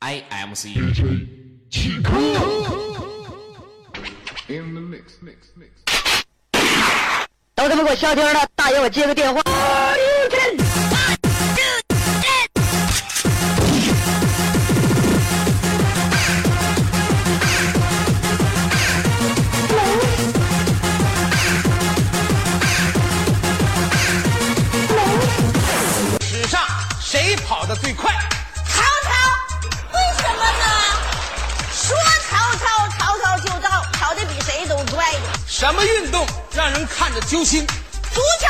I M C。起空。都他妈给我消停了！大爷，我接个电话。什么运动让人看着揪心？足球，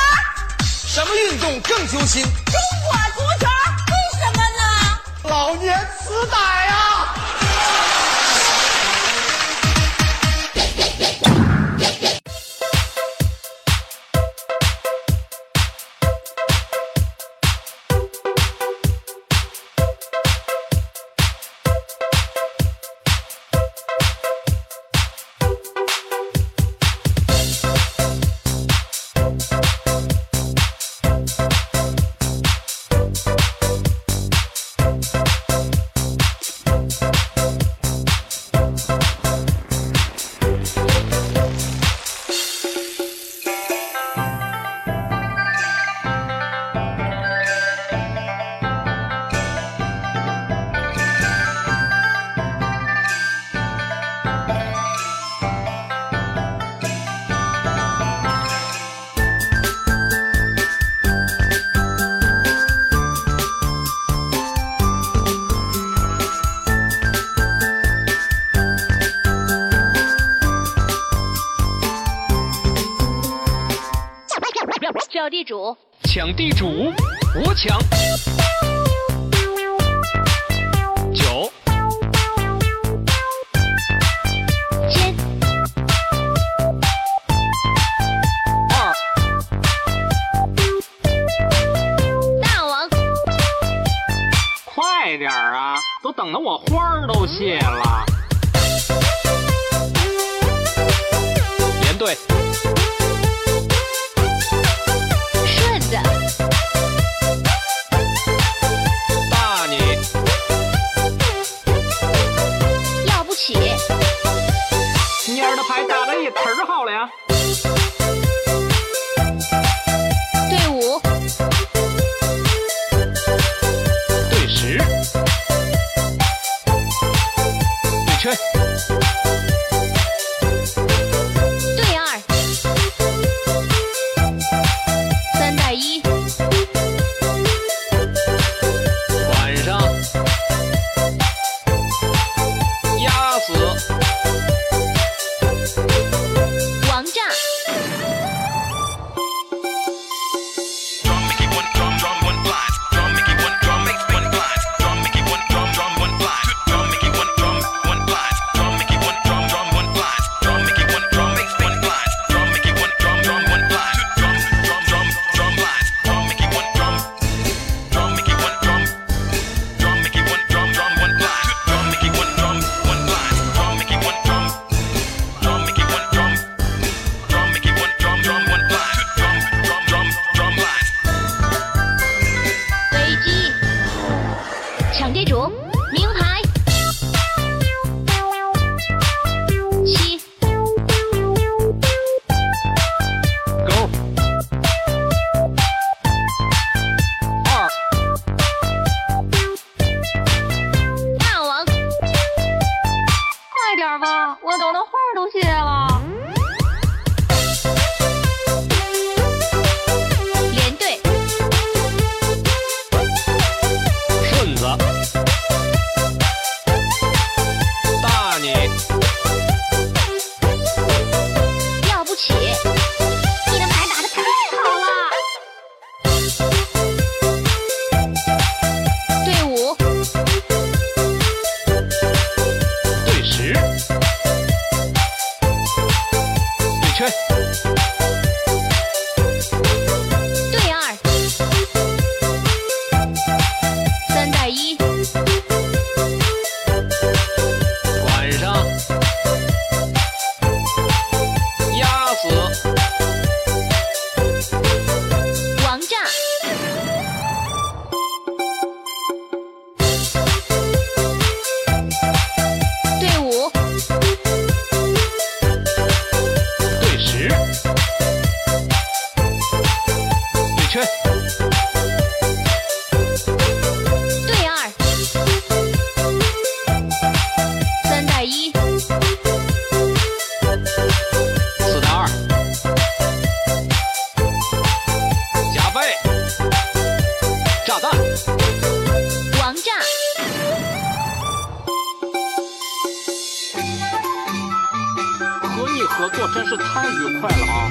什么运动更揪心？中国足球，为什么呢？老年痴呆叫地主，抢地主，我抢。九千二大王，快点啊！都等得我花儿都谢了。王炸，点吧，我等的花儿都谢了。我真是太愉快了啊！